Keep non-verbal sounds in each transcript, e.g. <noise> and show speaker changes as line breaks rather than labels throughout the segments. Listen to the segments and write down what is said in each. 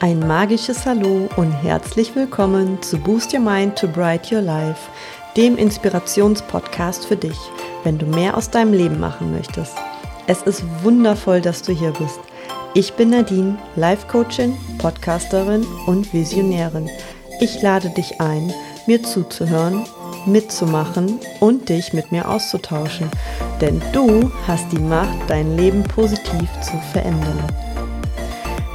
Ein magisches Hallo und herzlich willkommen zu Boost Your Mind to Bright Your Life, dem Inspirationspodcast für dich, wenn du mehr aus deinem Leben machen möchtest. Es ist wundervoll, dass du hier bist. Ich bin Nadine, Life Coachin, Podcasterin und Visionärin. Ich lade dich ein, mir zuzuhören, mitzumachen und dich mit mir auszutauschen, denn du hast die Macht, dein Leben positiv zu verändern.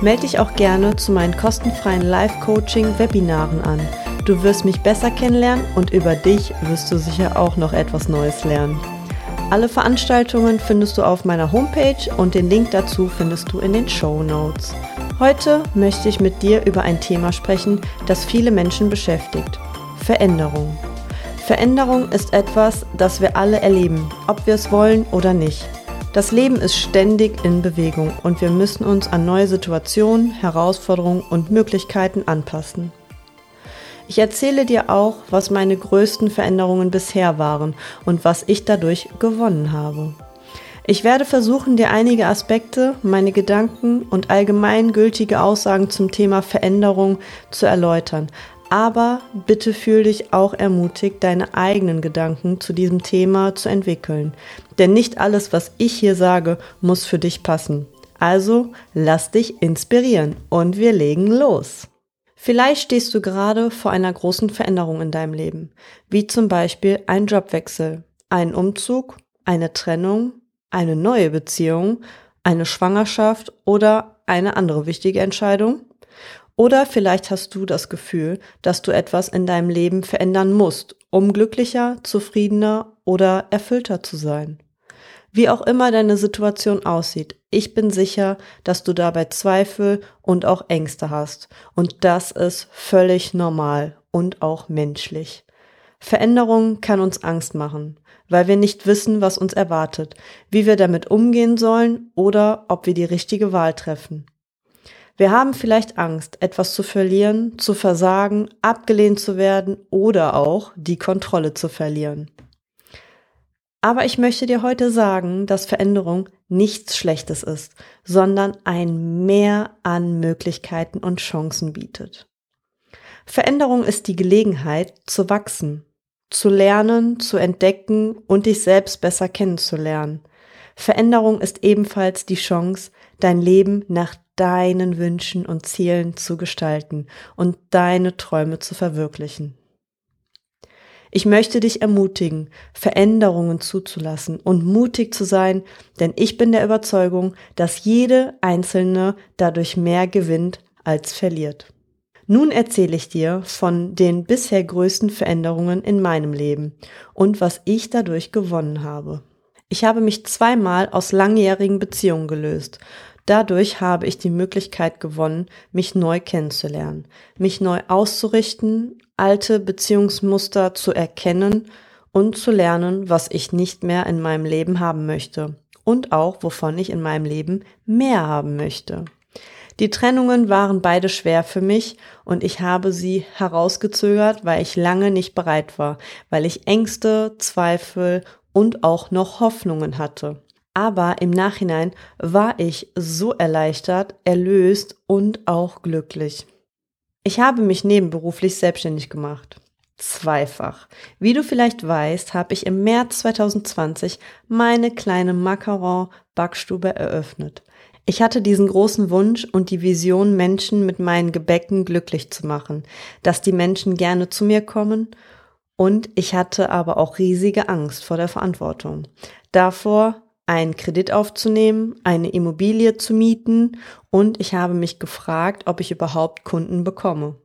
Melde dich auch gerne zu meinen kostenfreien Live-Coaching-Webinaren an. Du wirst mich besser kennenlernen und über dich wirst du sicher auch noch etwas Neues lernen. Alle Veranstaltungen findest du auf meiner Homepage und den Link dazu findest du in den Show Notes. Heute möchte ich mit dir über ein Thema sprechen, das viele Menschen beschäftigt. Veränderung. Veränderung ist etwas, das wir alle erleben, ob wir es wollen oder nicht. Das Leben ist ständig in Bewegung und wir müssen uns an neue Situationen, Herausforderungen und Möglichkeiten anpassen. Ich erzähle dir auch, was meine größten Veränderungen bisher waren und was ich dadurch gewonnen habe. Ich werde versuchen, dir einige Aspekte, meine Gedanken und allgemeingültige Aussagen zum Thema Veränderung zu erläutern, aber bitte fühl dich auch ermutigt, deine eigenen Gedanken zu diesem Thema zu entwickeln. Denn nicht alles, was ich hier sage, muss für dich passen. Also lass dich inspirieren und wir legen los. Vielleicht stehst du gerade vor einer großen Veränderung in deinem Leben, wie zum Beispiel ein Jobwechsel, ein Umzug, eine Trennung, eine neue Beziehung, eine Schwangerschaft oder eine andere wichtige Entscheidung. Oder vielleicht hast du das Gefühl, dass du etwas in deinem Leben verändern musst, um glücklicher, zufriedener oder erfüllter zu sein. Wie auch immer deine Situation aussieht, ich bin sicher, dass du dabei Zweifel und auch Ängste hast. Und das ist völlig normal und auch menschlich. Veränderung kann uns Angst machen, weil wir nicht wissen, was uns erwartet, wie wir damit umgehen sollen oder ob wir die richtige Wahl treffen. Wir haben vielleicht Angst, etwas zu verlieren, zu versagen, abgelehnt zu werden oder auch die Kontrolle zu verlieren. Aber ich möchte dir heute sagen, dass Veränderung nichts Schlechtes ist, sondern ein Mehr an Möglichkeiten und Chancen bietet. Veränderung ist die Gelegenheit zu wachsen, zu lernen, zu entdecken und dich selbst besser kennenzulernen. Veränderung ist ebenfalls die Chance, dein Leben nach deinen Wünschen und Zielen zu gestalten und deine Träume zu verwirklichen. Ich möchte dich ermutigen, Veränderungen zuzulassen und mutig zu sein, denn ich bin der Überzeugung, dass jede Einzelne dadurch mehr gewinnt als verliert. Nun erzähle ich dir von den bisher größten Veränderungen in meinem Leben und was ich dadurch gewonnen habe. Ich habe mich zweimal aus langjährigen Beziehungen gelöst Dadurch habe ich die Möglichkeit gewonnen, mich neu kennenzulernen, mich neu auszurichten, alte Beziehungsmuster zu erkennen und zu lernen, was ich nicht mehr in meinem Leben haben möchte und auch, wovon ich in meinem Leben mehr haben möchte. Die Trennungen waren beide schwer für mich und ich habe sie herausgezögert, weil ich lange nicht bereit war, weil ich Ängste, Zweifel und auch noch Hoffnungen hatte. Aber im Nachhinein war ich so erleichtert, erlöst und auch glücklich. Ich habe mich nebenberuflich selbstständig gemacht. Zweifach. Wie du vielleicht weißt, habe ich im März 2020 meine kleine Macaron-Backstube eröffnet. Ich hatte diesen großen Wunsch und die Vision, Menschen mit meinen Gebäcken glücklich zu machen, dass die Menschen gerne zu mir kommen und ich hatte aber auch riesige Angst vor der Verantwortung. Davor, einen Kredit aufzunehmen, eine Immobilie zu mieten und ich habe mich gefragt, ob ich überhaupt Kunden bekomme.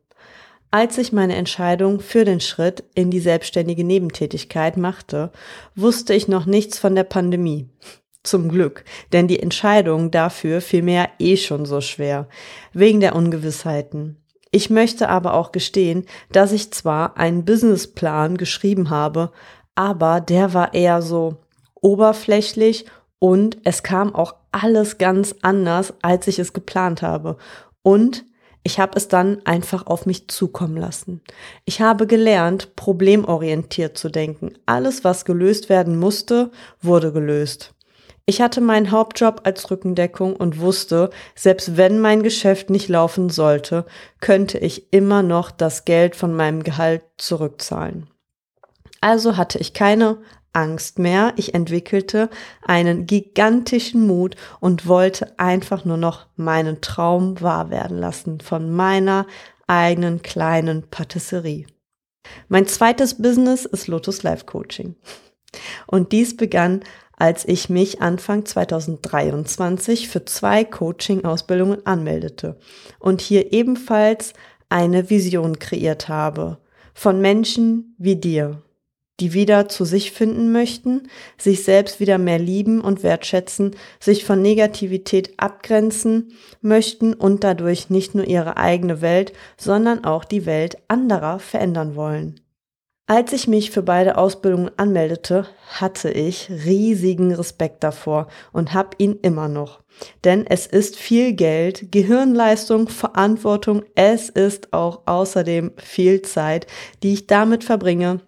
Als ich meine Entscheidung für den Schritt in die selbstständige Nebentätigkeit machte, wusste ich noch nichts von der Pandemie. Zum Glück, denn die Entscheidung dafür fiel mir eh schon so schwer, wegen der Ungewissheiten. Ich möchte aber auch gestehen, dass ich zwar einen Businessplan geschrieben habe, aber der war eher so oberflächlich und es kam auch alles ganz anders, als ich es geplant habe. Und ich habe es dann einfach auf mich zukommen lassen. Ich habe gelernt, problemorientiert zu denken. Alles, was gelöst werden musste, wurde gelöst. Ich hatte meinen Hauptjob als Rückendeckung und wusste, selbst wenn mein Geschäft nicht laufen sollte, könnte ich immer noch das Geld von meinem Gehalt zurückzahlen. Also hatte ich keine Angst mehr. Ich entwickelte einen gigantischen Mut und wollte einfach nur noch meinen Traum wahr werden lassen von meiner eigenen kleinen Patisserie. Mein zweites Business ist Lotus Life Coaching. Und dies begann als ich mich Anfang 2023 für zwei Coaching-Ausbildungen anmeldete und hier ebenfalls eine Vision kreiert habe von Menschen wie dir, die wieder zu sich finden möchten, sich selbst wieder mehr lieben und wertschätzen, sich von Negativität abgrenzen möchten und dadurch nicht nur ihre eigene Welt, sondern auch die Welt anderer verändern wollen. Als ich mich für beide Ausbildungen anmeldete, hatte ich riesigen Respekt davor und habe ihn immer noch. Denn es ist viel Geld, Gehirnleistung, Verantwortung, es ist auch außerdem viel Zeit, die ich damit verbringe,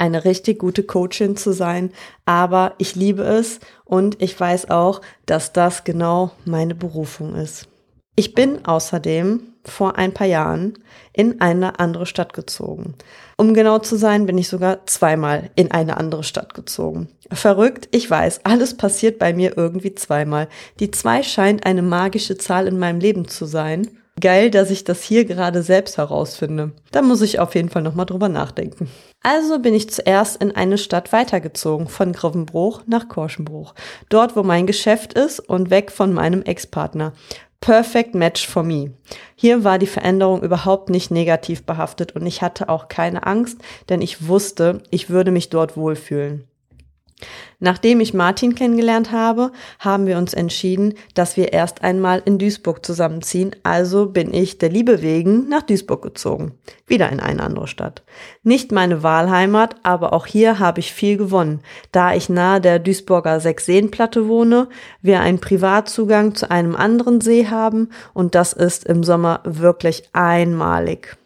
eine richtig gute Coachin zu sein. Aber ich liebe es und ich weiß auch, dass das genau meine Berufung ist. Ich bin außerdem vor ein paar Jahren in eine andere Stadt gezogen. Um genau zu sein, bin ich sogar zweimal in eine andere Stadt gezogen. Verrückt, ich weiß, alles passiert bei mir irgendwie zweimal. Die zwei scheint eine magische Zahl in meinem Leben zu sein. Geil, dass ich das hier gerade selbst herausfinde. Da muss ich auf jeden Fall nochmal drüber nachdenken. Also bin ich zuerst in eine Stadt weitergezogen, von Grevenbruch nach Korschenbruch. Dort, wo mein Geschäft ist und weg von meinem Ex-Partner. Perfect Match for me. Hier war die Veränderung überhaupt nicht negativ behaftet und ich hatte auch keine Angst, denn ich wusste, ich würde mich dort wohlfühlen. Nachdem ich Martin kennengelernt habe, haben wir uns entschieden, dass wir erst einmal in Duisburg zusammenziehen. Also bin ich der Liebe wegen nach Duisburg gezogen. Wieder in eine andere Stadt. Nicht meine Wahlheimat, aber auch hier habe ich viel gewonnen, da ich nahe der Duisburger Sechseenplatte wohne, wir einen Privatzugang zu einem anderen See haben und das ist im Sommer wirklich einmalig.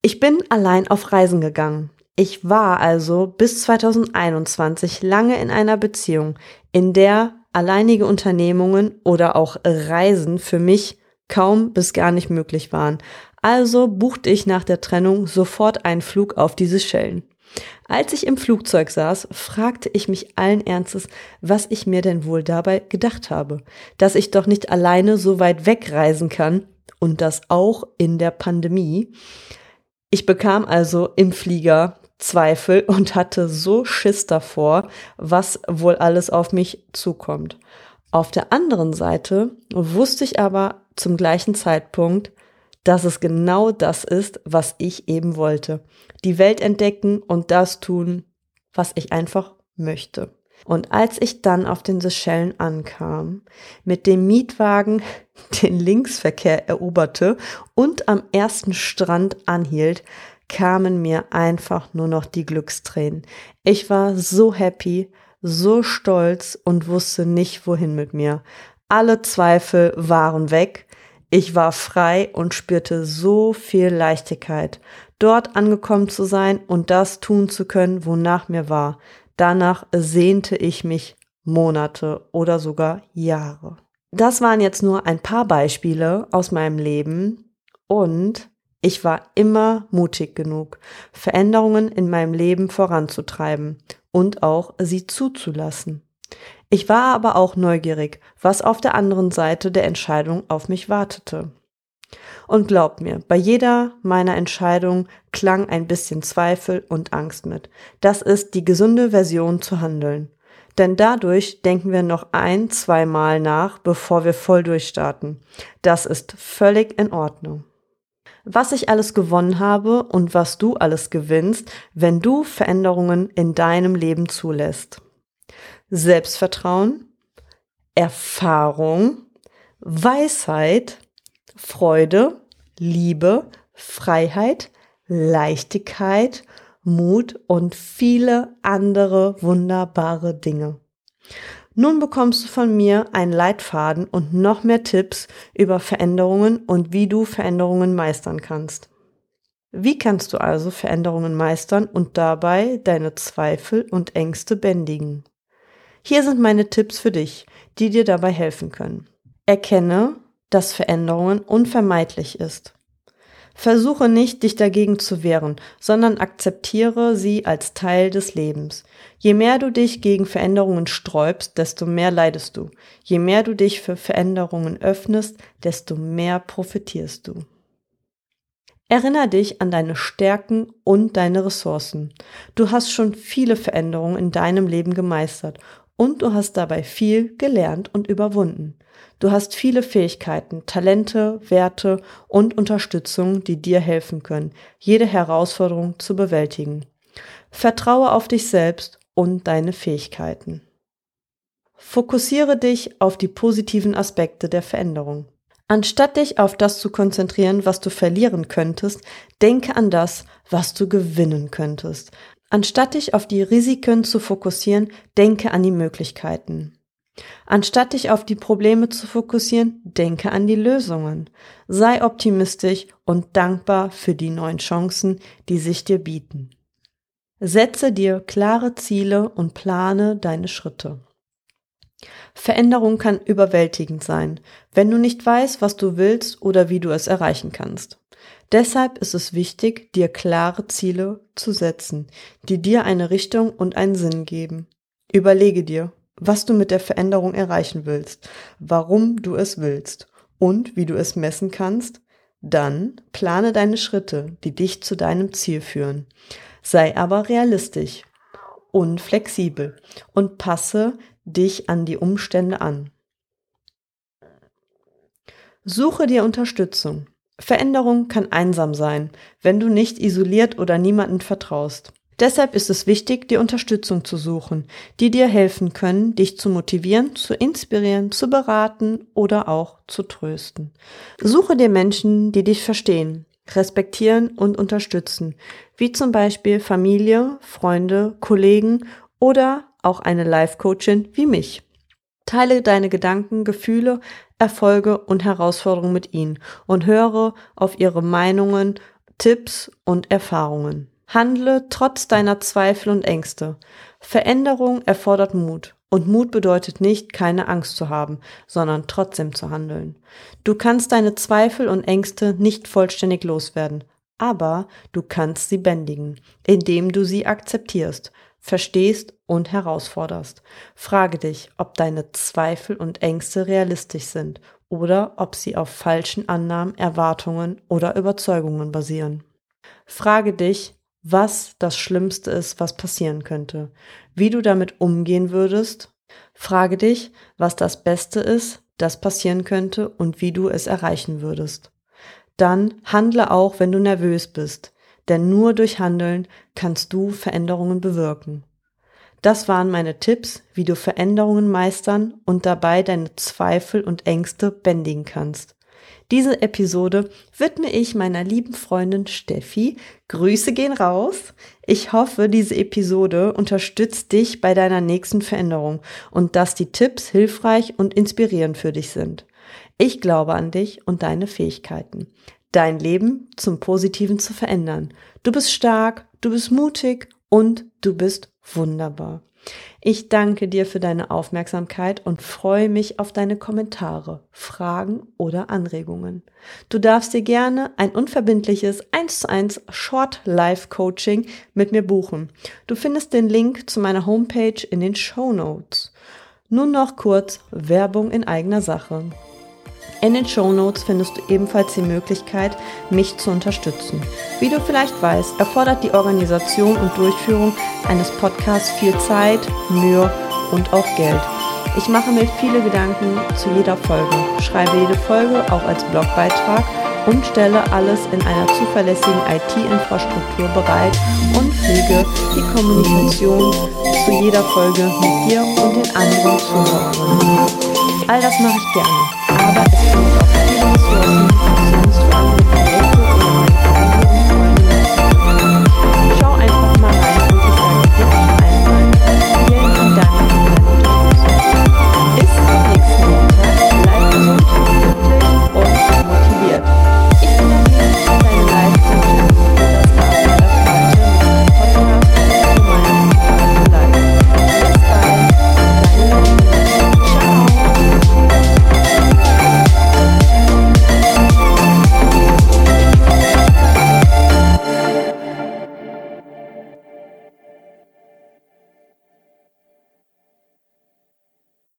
Ich bin allein auf Reisen gegangen. Ich war also bis 2021 lange in einer Beziehung, in der alleinige Unternehmungen oder auch Reisen für mich kaum bis gar nicht möglich waren. Also buchte ich nach der Trennung sofort einen Flug auf diese Schellen. Als ich im Flugzeug saß, fragte ich mich allen Ernstes, was ich mir denn wohl dabei gedacht habe, dass ich doch nicht alleine so weit wegreisen kann und das auch in der Pandemie. Ich bekam also im Flieger Zweifel und hatte so Schiss davor, was wohl alles auf mich zukommt. Auf der anderen Seite wusste ich aber zum gleichen Zeitpunkt, dass es genau das ist, was ich eben wollte. Die Welt entdecken und das tun, was ich einfach möchte. Und als ich dann auf den Seychellen ankam, mit dem Mietwagen <laughs> den Linksverkehr eroberte und am ersten Strand anhielt, kamen mir einfach nur noch die Glückstränen. Ich war so happy, so stolz und wusste nicht, wohin mit mir. Alle Zweifel waren weg. Ich war frei und spürte so viel Leichtigkeit, dort angekommen zu sein und das tun zu können, wonach mir war. Danach sehnte ich mich Monate oder sogar Jahre. Das waren jetzt nur ein paar Beispiele aus meinem Leben und ich war immer mutig genug, Veränderungen in meinem Leben voranzutreiben und auch sie zuzulassen. Ich war aber auch neugierig, was auf der anderen Seite der Entscheidung auf mich wartete. Und glaubt mir, bei jeder meiner Entscheidungen klang ein bisschen Zweifel und Angst mit. Das ist die gesunde Version zu handeln. Denn dadurch denken wir noch ein, zweimal nach, bevor wir voll durchstarten. Das ist völlig in Ordnung was ich alles gewonnen habe und was du alles gewinnst, wenn du Veränderungen in deinem Leben zulässt. Selbstvertrauen, Erfahrung, Weisheit, Freude, Liebe, Freiheit, Leichtigkeit, Mut und viele andere wunderbare Dinge. Nun bekommst du von mir einen Leitfaden und noch mehr Tipps über Veränderungen und wie du Veränderungen meistern kannst. Wie kannst du also Veränderungen meistern und dabei deine Zweifel und Ängste bändigen? Hier sind meine Tipps für dich, die dir dabei helfen können. Erkenne, dass Veränderungen unvermeidlich ist. Versuche nicht, dich dagegen zu wehren, sondern akzeptiere sie als Teil des Lebens. Je mehr du dich gegen Veränderungen sträubst, desto mehr leidest du. Je mehr du dich für Veränderungen öffnest, desto mehr profitierst du. Erinner dich an deine Stärken und deine Ressourcen. Du hast schon viele Veränderungen in deinem Leben gemeistert und du hast dabei viel gelernt und überwunden. Du hast viele Fähigkeiten, Talente, Werte und Unterstützung, die dir helfen können, jede Herausforderung zu bewältigen. Vertraue auf dich selbst und deine Fähigkeiten. Fokussiere dich auf die positiven Aspekte der Veränderung. Anstatt dich auf das zu konzentrieren, was du verlieren könntest, denke an das, was du gewinnen könntest. Anstatt dich auf die Risiken zu fokussieren, denke an die Möglichkeiten. Anstatt dich auf die Probleme zu fokussieren, denke an die Lösungen. Sei optimistisch und dankbar für die neuen Chancen, die sich dir bieten. Setze dir klare Ziele und plane deine Schritte. Veränderung kann überwältigend sein, wenn du nicht weißt, was du willst oder wie du es erreichen kannst. Deshalb ist es wichtig, dir klare Ziele zu setzen, die dir eine Richtung und einen Sinn geben. Überlege dir, was du mit der Veränderung erreichen willst, warum du es willst und wie du es messen kannst. Dann plane deine Schritte, die dich zu deinem Ziel führen. Sei aber realistisch und flexibel und passe dich an die Umstände an. Suche dir Unterstützung. Veränderung kann einsam sein, wenn du nicht isoliert oder niemandem vertraust. Deshalb ist es wichtig, dir Unterstützung zu suchen, die dir helfen können, dich zu motivieren, zu inspirieren, zu beraten oder auch zu trösten. Suche dir Menschen, die dich verstehen, respektieren und unterstützen, wie zum Beispiel Familie, Freunde, Kollegen oder auch eine Life-Coachin wie mich. Teile deine Gedanken, Gefühle, Erfolge und Herausforderungen mit ihnen und höre auf ihre Meinungen, Tipps und Erfahrungen. Handle trotz deiner Zweifel und Ängste. Veränderung erfordert Mut. Und Mut bedeutet nicht, keine Angst zu haben, sondern trotzdem zu handeln. Du kannst deine Zweifel und Ängste nicht vollständig loswerden, aber du kannst sie bändigen, indem du sie akzeptierst, verstehst und herausforderst. Frage dich, ob deine Zweifel und Ängste realistisch sind oder ob sie auf falschen Annahmen, Erwartungen oder Überzeugungen basieren. Frage dich, was das Schlimmste ist, was passieren könnte, wie du damit umgehen würdest. Frage dich, was das Beste ist, das passieren könnte und wie du es erreichen würdest. Dann handle auch, wenn du nervös bist denn nur durch Handeln kannst du Veränderungen bewirken. Das waren meine Tipps, wie du Veränderungen meistern und dabei deine Zweifel und Ängste bändigen kannst. Diese Episode widme ich meiner lieben Freundin Steffi. Grüße gehen raus. Ich hoffe, diese Episode unterstützt dich bei deiner nächsten Veränderung und dass die Tipps hilfreich und inspirierend für dich sind. Ich glaube an dich und deine Fähigkeiten dein Leben zum Positiven zu verändern. Du bist stark, du bist mutig und du bist wunderbar. Ich danke dir für deine Aufmerksamkeit und freue mich auf deine Kommentare, Fragen oder Anregungen. Du darfst dir gerne ein unverbindliches 1 zu 1 Short Life Coaching mit mir buchen. Du findest den Link zu meiner Homepage in den Show Notes. Nun noch kurz Werbung in eigener Sache. In den Show Notes findest du ebenfalls die Möglichkeit, mich zu unterstützen. Wie du vielleicht weißt, erfordert die Organisation und Durchführung eines Podcasts viel Zeit, Mühe und auch Geld. Ich mache mir viele Gedanken zu jeder Folge, schreibe jede Folge auch als Blogbeitrag und stelle alles in einer zuverlässigen IT-Infrastruktur bereit und pflege die Kommunikation zu jeder Folge mit dir und den anderen Zuhörern. All das mache ich gerne aber es braucht auch viele Ressourcen